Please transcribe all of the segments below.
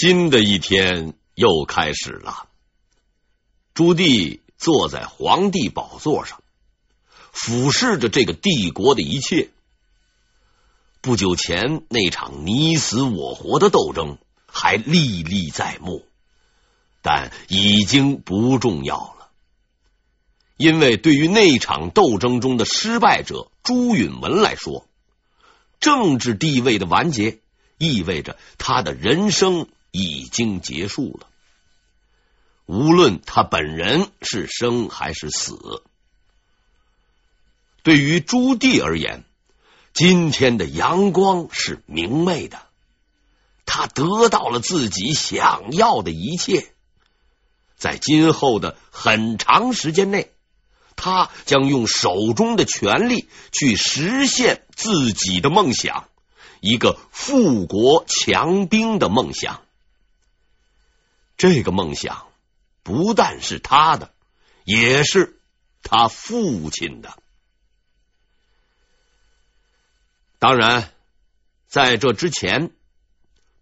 新的一天又开始了。朱棣坐在皇帝宝座上，俯视着这个帝国的一切。不久前那场你死我活的斗争还历历在目，但已经不重要了，因为对于那场斗争中的失败者朱允炆来说，政治地位的完结意味着他的人生已经结束了。无论他本人是生还是死，对于朱棣而言，今天的阳光是明媚的。他得到了自己想要的一切，在今后的很长时间内，他将用手中的权力去实现自己的梦想，一个富国强兵的梦想。这个梦想。不但是他的，也是他父亲的。当然，在这之前，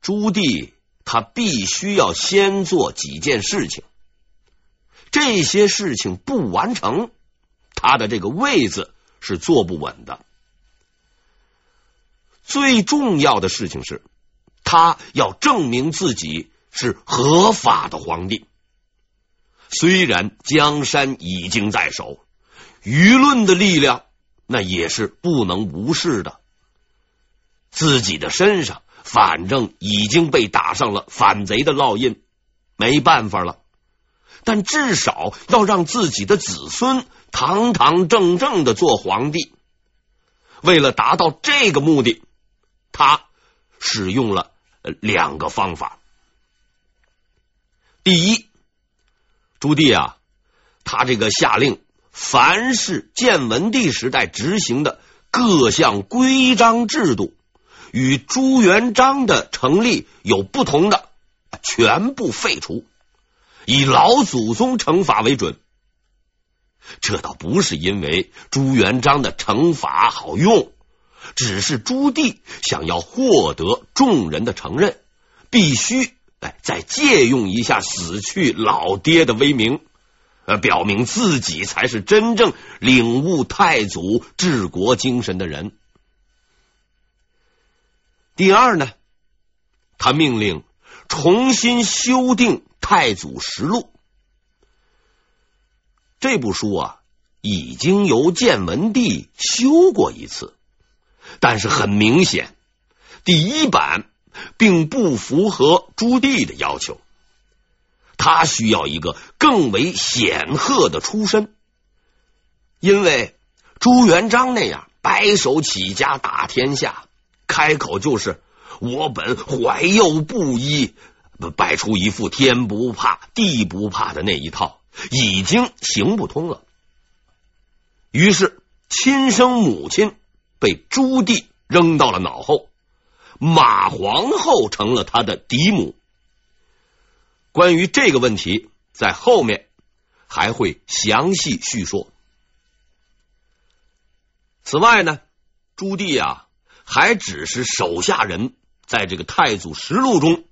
朱棣他必须要先做几件事情。这些事情不完成，他的这个位子是坐不稳的。最重要的事情是，他要证明自己是合法的皇帝。虽然江山已经在手，舆论的力量那也是不能无视的。自己的身上反正已经被打上了反贼的烙印，没办法了。但至少要让自己的子孙堂堂正正的做皇帝。为了达到这个目的，他使用了两个方法。第一。朱棣啊，他这个下令，凡是建文帝时代执行的各项规章制度，与朱元璋的成立有不同的，全部废除，以老祖宗惩罚为准。这倒不是因为朱元璋的惩罚好用，只是朱棣想要获得众人的承认，必须。再借用一下死去老爹的威名，呃，表明自己才是真正领悟太祖治国精神的人。第二呢，他命令重新修订《太祖实录》这部书啊，已经由建文帝修过一次，但是很明显，第一版。并不符合朱棣的要求，他需要一个更为显赫的出身，因为朱元璋那样白手起家打天下，开口就是我本怀幼布衣，摆出一副天不怕地不怕的那一套，已经行不通了。于是，亲生母亲被朱棣扔到了脑后。马皇后成了他的嫡母。关于这个问题，在后面还会详细叙说。此外呢，朱棣啊，还只是手下人在这个《太祖实录》中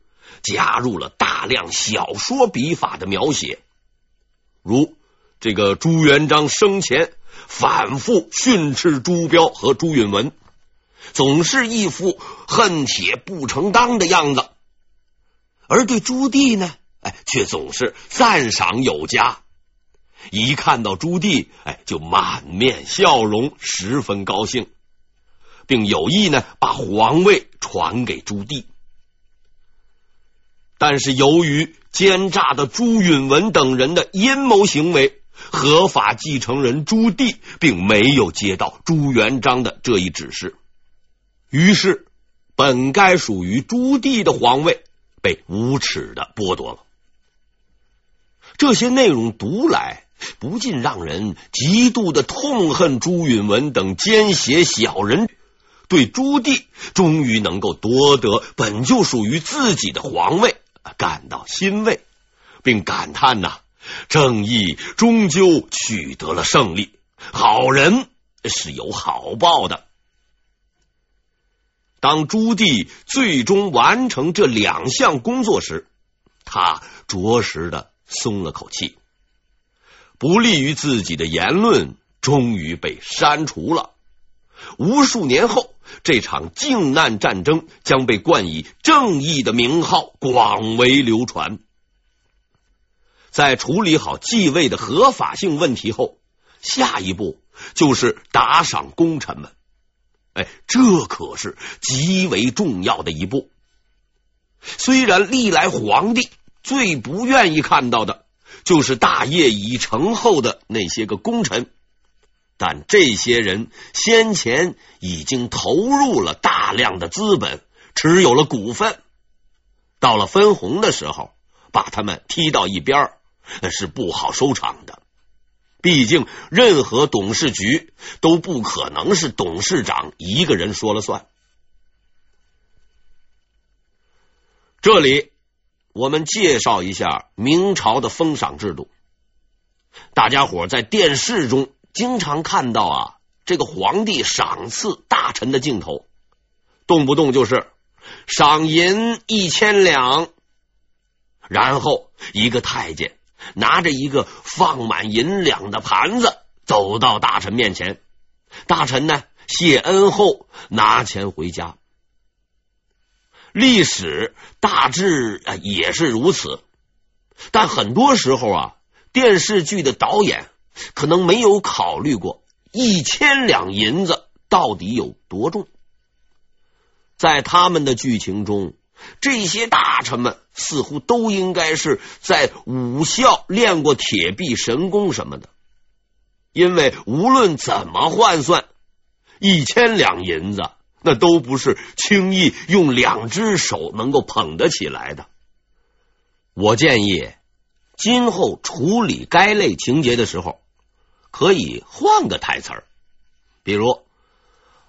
加入了大量小说笔法的描写，如这个朱元璋生前反复训斥朱标和朱允炆。总是一副恨铁不成钢的样子，而对朱棣呢，哎，却总是赞赏有加。一看到朱棣，哎，就满面笑容，十分高兴，并有意呢把皇位传给朱棣。但是由于奸诈的朱允炆等人的阴谋行为，合法继承人朱棣并没有接到朱元璋的这一指示。于是，本该属于朱棣的皇位被无耻的剥夺了。这些内容读来，不禁让人极度的痛恨朱允炆等奸邪小人，对朱棣终于能够夺得本就属于自己的皇位感到欣慰，并感叹呐，正义终究取得了胜利，好人是有好报的。当朱棣最终完成这两项工作时，他着实的松了口气。不利于自己的言论终于被删除了。无数年后，这场靖难战争将被冠以正义的名号，广为流传。在处理好继位的合法性问题后，下一步就是打赏功臣们。哎，这可是极为重要的一步。虽然历来皇帝最不愿意看到的，就是大业已成后的那些个功臣。但这些人先前已经投入了大量的资本，持有了股份，到了分红的时候，把他们踢到一边那是不好收场的。毕竟，任何董事局都不可能是董事长一个人说了算。这里，我们介绍一下明朝的封赏制度。大家伙在电视中。经常看到啊，这个皇帝赏赐大臣的镜头，动不动就是赏银一千两，然后一个太监拿着一个放满银两的盘子走到大臣面前，大臣呢谢恩后拿钱回家。历史大致啊也是如此，但很多时候啊，电视剧的导演。可能没有考虑过一千两银子到底有多重。在他们的剧情中，这些大臣们似乎都应该是在武校练过铁臂神功什么的，因为无论怎么换算，一千两银子那都不是轻易用两只手能够捧得起来的。我建议今后处理该类情节的时候。可以换个台词儿，比如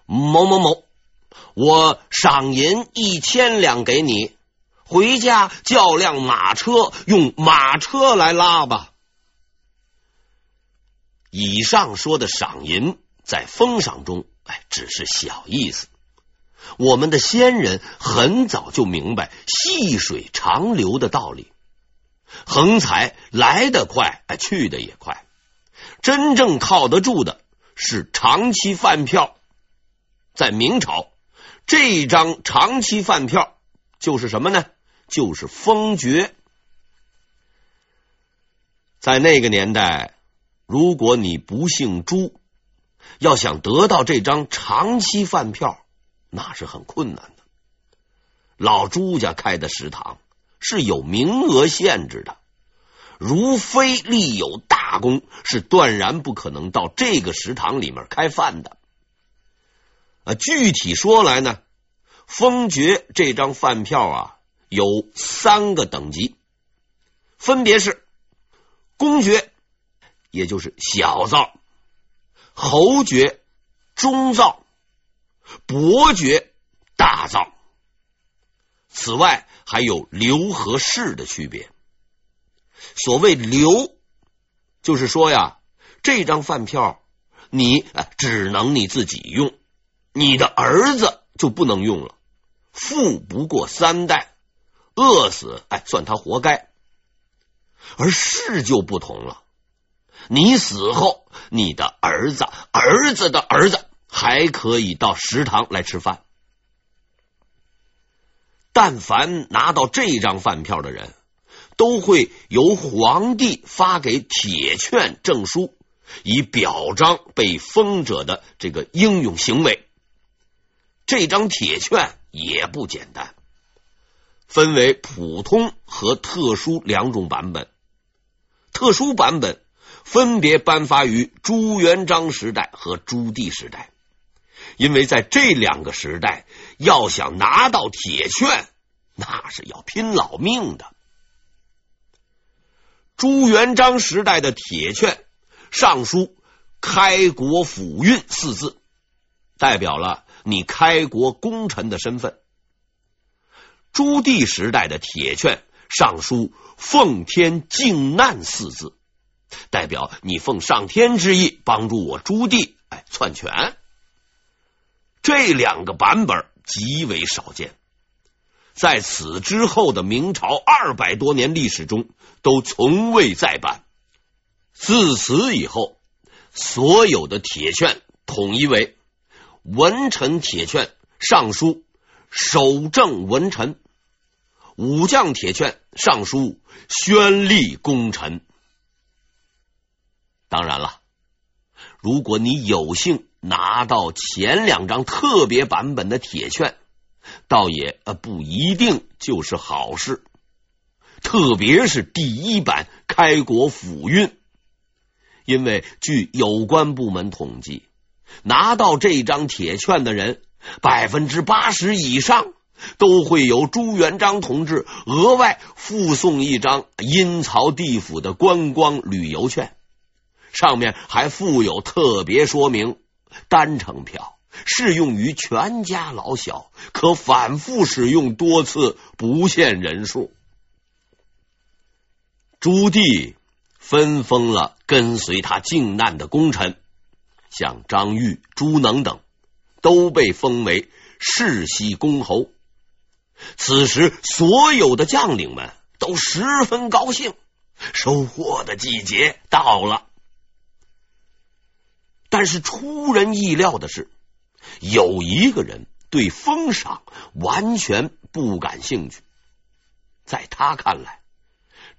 某某某，我赏银一千两给你，回家叫辆马车，用马车来拉吧。以上说的赏银在封赏中，哎，只是小意思。我们的先人很早就明白细水长流的道理，横财来得快，哎，去得也快。真正靠得住的是长期饭票，在明朝，这张长期饭票就是什么呢？就是封爵。在那个年代，如果你不姓朱，要想得到这张长期饭票，那是很困难的。老朱家开的食堂是有名额限制的。如非立有大功，是断然不可能到这个食堂里面开饭的。啊，具体说来呢，封爵这张饭票啊，有三个等级，分别是公爵，也就是小灶；侯爵，中灶；伯爵，大灶。此外，还有留和士的区别。所谓留，就是说呀，这张饭票你只能你自己用，你的儿子就不能用了。富不过三代，饿死哎，算他活该。而士就不同了，你死后，你的儿子、儿子的儿子还可以到食堂来吃饭。但凡拿到这张饭票的人。都会由皇帝发给铁券证书，以表彰被封者的这个英勇行为。这张铁券也不简单，分为普通和特殊两种版本。特殊版本分别颁发于朱元璋时代和朱棣时代，因为在这两个时代，要想拿到铁券，那是要拼老命的。朱元璋时代的铁券上书“开国府运”四字，代表了你开国功臣的身份。朱棣时代的铁券上书“奉天靖难”四字，代表你奉上天之意帮助我朱棣哎篡权。这两个版本极为少见，在此之后的明朝二百多年历史中，都从未再版。自此以后，所有的铁券统一为文臣铁券上书守正文臣，武将铁券上书宣立功臣。当然了，如果你有幸拿到前两张特别版本的铁券，倒也不一定就是好事。特别是第一版开国府运，因为据有关部门统计，拿到这张铁券的人百分之八十以上都会由朱元璋同志额外附送一张阴曹地府的观光旅游券。上面还附有特别说明：单程票适用于全家老小，可反复使用多次，不限人数。朱棣分封了跟随他靖难的功臣，像张玉、朱能等，都被封为世袭公侯。此时，所有的将领们都十分高兴，收获的季节到了。但是出人意料的是，有一个人对封赏完全不感兴趣。在他看来，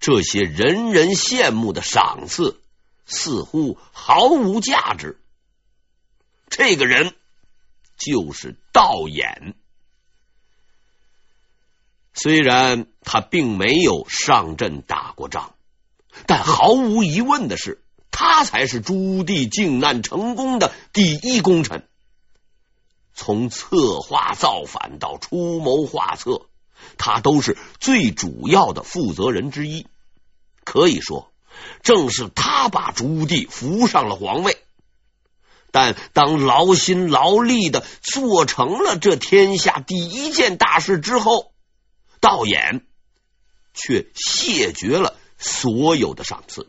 这些人人羡慕的赏赐似乎毫无价值。这个人就是道衍。虽然他并没有上阵打过仗，但毫无疑问的是。他才是朱棣靖难成功的第一功臣。从策划造反到出谋划策，他都是最主要的负责人之一。可以说，正是他把朱棣扶上了皇位。但当劳心劳力的做成了这天下第一件大事之后，道衍却谢绝了所有的赏赐。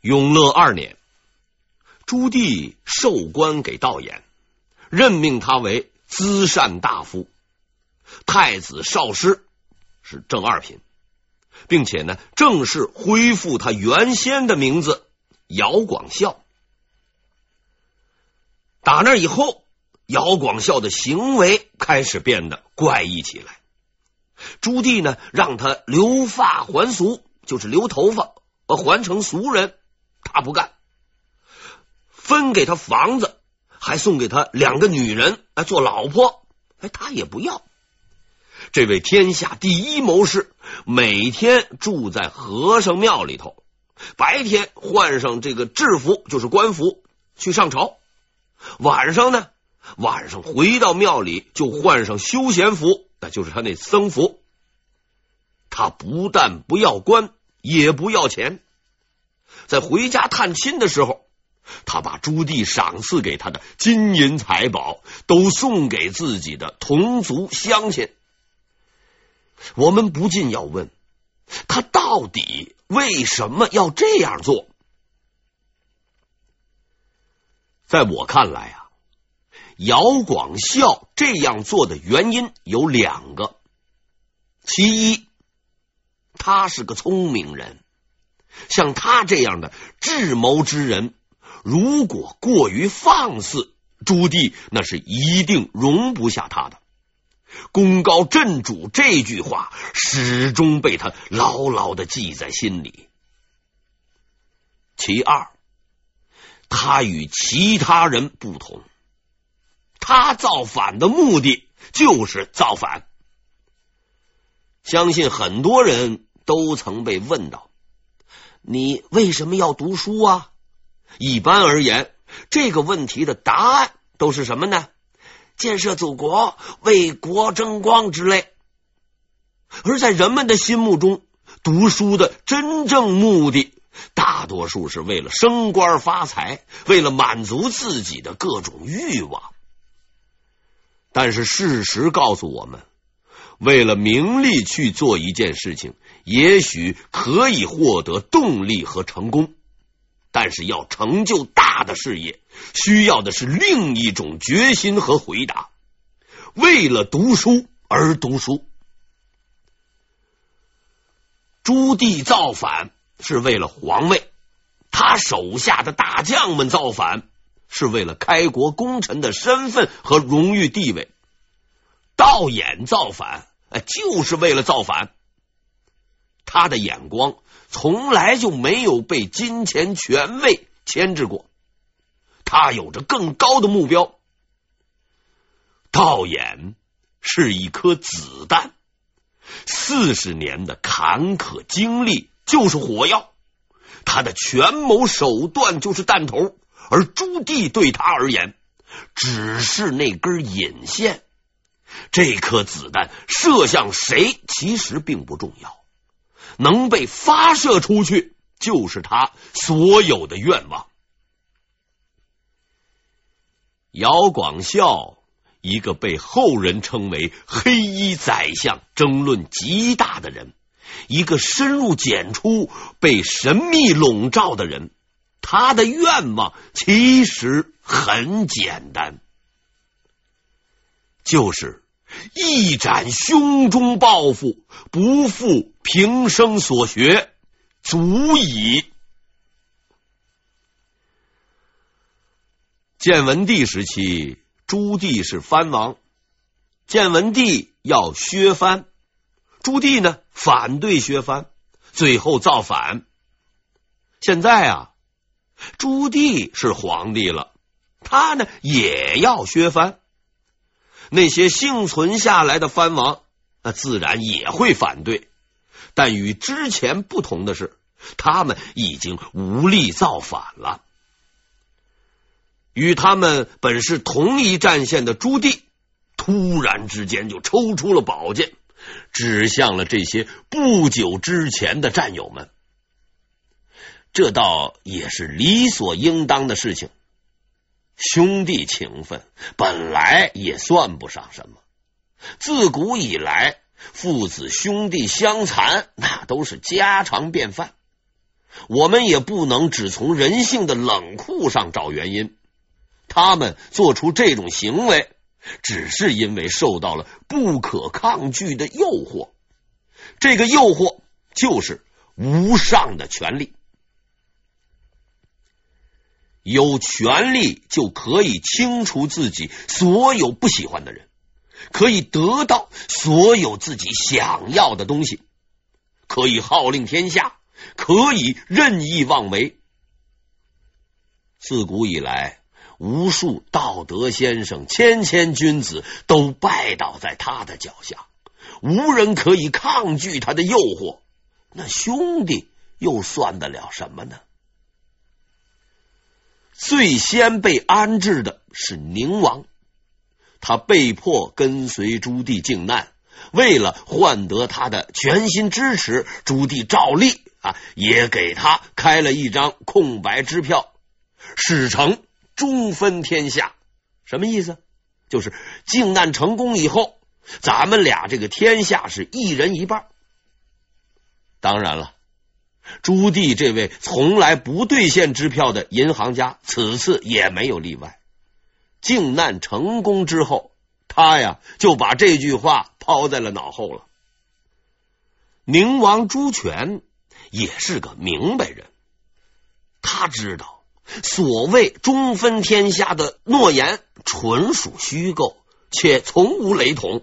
永乐二年，朱棣授官给道衍，任命他为资善大夫，太子少师是正二品，并且呢，正式恢复他原先的名字姚广孝。打那以后，姚广孝的行为开始变得怪异起来。朱棣呢，让他留发还俗，就是留头发，还成俗人。他不干，分给他房子，还送给他两个女人来做老婆，哎，他也不要。这位天下第一谋士每天住在和尚庙里头，白天换上这个制服，就是官服去上朝；晚上呢，晚上回到庙里就换上休闲服，那就是他那僧服。他不但不要官，也不要钱。在回家探亲的时候，他把朱棣赏赐给他的金银财宝都送给自己的同族乡亲。我们不禁要问，他到底为什么要这样做？在我看来啊，姚广孝这样做的原因有两个：其一，他是个聪明人。像他这样的智谋之人，如果过于放肆，朱棣那是一定容不下他的。功高震主这句话始终被他牢牢的记在心里。其二，他与其他人不同，他造反的目的就是造反。相信很多人都曾被问到。你为什么要读书啊？一般而言，这个问题的答案都是什么呢？建设祖国、为国争光之类。而在人们的心目中，读书的真正目的，大多数是为了升官发财，为了满足自己的各种欲望。但是事实告诉我们，为了名利去做一件事情，也许可以获得动力和成功，但是要成就大的事业，需要的是另一种决心和回答。为了读书而读书。朱棣造反是为了皇位，他手下的大将们造反是为了开国功臣的身份和荣誉地位。道衍造反，哎，就是为了造反。他的眼光从来就没有被金钱权位牵制过，他有着更高的目标。道衍是一颗子弹，四十年的坎坷经历就是火药，他的权谋手段就是弹头，而朱棣对他而言只是那根引线。这颗子弹射向谁其实并不重要。能被发射出去，就是他所有的愿望。姚广孝，一个被后人称为“黑衣宰相”、争论极大的人，一个深入简出、被神秘笼罩的人，他的愿望其实很简单，就是。一展胸中抱负，不负平生所学，足矣。建文帝时期，朱棣是藩王，建文帝要削藩，朱棣呢反对削藩，最后造反。现在啊，朱棣是皇帝了，他呢也要削藩。那些幸存下来的藩王，那自然也会反对。但与之前不同的是，他们已经无力造反了。与他们本是同一战线的朱棣，突然之间就抽出了宝剑，指向了这些不久之前的战友们。这倒也是理所应当的事情。兄弟情分本来也算不上什么，自古以来父子兄弟相残，那都是家常便饭。我们也不能只从人性的冷酷上找原因。他们做出这种行为，只是因为受到了不可抗拒的诱惑。这个诱惑就是无上的权力。有权力就可以清除自己所有不喜欢的人，可以得到所有自己想要的东西，可以号令天下，可以任意妄为。自古以来，无数道德先生、谦谦君子都拜倒在他的脚下，无人可以抗拒他的诱惑。那兄弟又算得了什么呢？最先被安置的是宁王，他被迫跟随朱棣靖难，为了换得他的全心支持，朱棣照例啊也给他开了一张空白支票，史称中分天下。什么意思？就是靖难成功以后，咱们俩这个天下是一人一半。当然了。朱棣这位从来不兑现支票的银行家，此次也没有例外。靖难成功之后，他呀就把这句话抛在了脑后了。宁王朱权也是个明白人，他知道所谓中分天下的诺言纯属虚构，且从无雷同。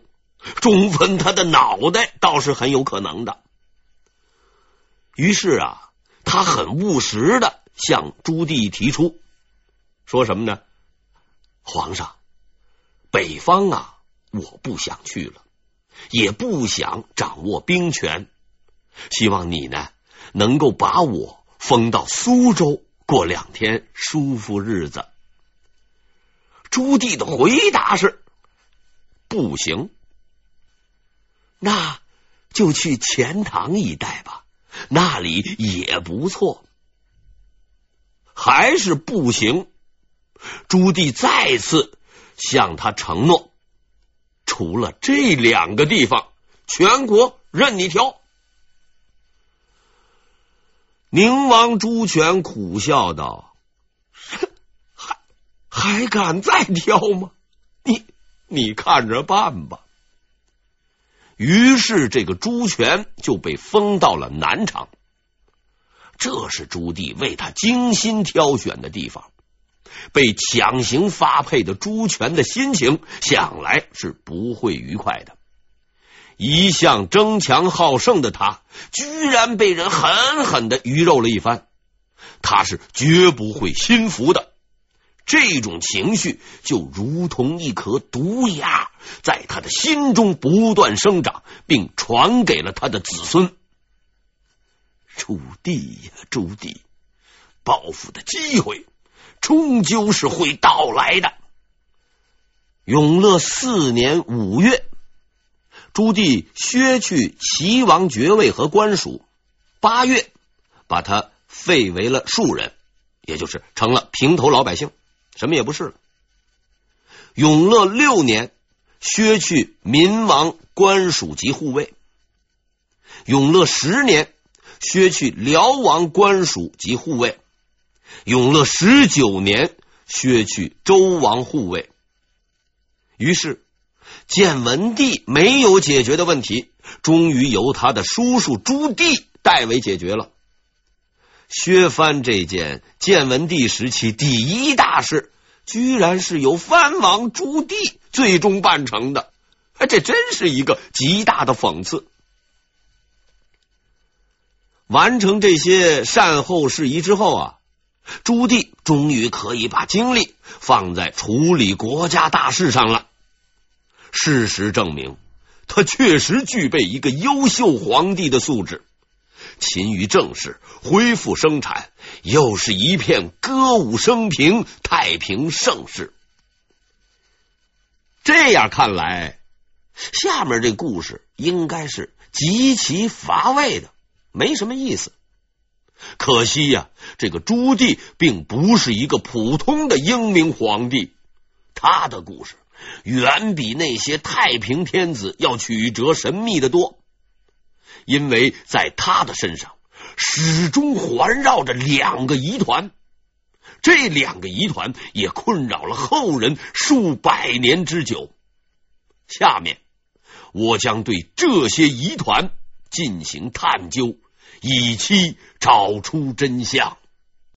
中分他的脑袋倒是很有可能的。于是啊，他很务实的向朱棣提出，说什么呢？皇上，北方啊，我不想去了，也不想掌握兵权，希望你呢能够把我封到苏州，过两天舒服日子。朱棣的回答是：不行，那就去钱塘一带吧。那里也不错，还是不行。朱棣再次向他承诺，除了这两个地方，全国任你挑。宁王朱权苦笑道：“还还敢再挑吗？你你看着办吧。于是，这个朱权就被封到了南昌。这是朱棣为他精心挑选的地方。被强行发配的朱权的心情，想来是不会愉快的。一向争强好胜的他，居然被人狠狠的鱼肉了一番，他是绝不会心服的。这种情绪就如同一颗毒牙，在他的心中不断生长，并传给了他的子孙。朱棣呀，朱棣，报复的机会终究是会到来的。永乐四年五月，朱棣削去齐王爵位和官署，八月把他废为了庶人，也就是成了平头老百姓。什么也不是了。永乐六年，削去民王官属及护卫；永乐十年，削去辽王官属及护卫；永乐十九年，削去周王护卫。于是，建文帝没有解决的问题，终于由他的叔叔朱棣代为解决了。削藩这件建文帝时期第一大事，居然是由藩王朱棣最终办成的，哎这真是一个极大的讽刺。完成这些善后事宜之后啊，朱棣终于可以把精力放在处理国家大事上了。事实证明，他确实具备一个优秀皇帝的素质。勤于政事，恢复生产，又是一片歌舞升平、太平盛世。这样看来，下面这故事应该是极其乏味的，没什么意思。可惜呀，这个朱棣并不是一个普通的英明皇帝，他的故事远比那些太平天子要曲折神秘的多。因为在他的身上始终环绕着两个疑团，这两个疑团也困扰了后人数百年之久。下面我将对这些疑团进行探究，以期找出真相。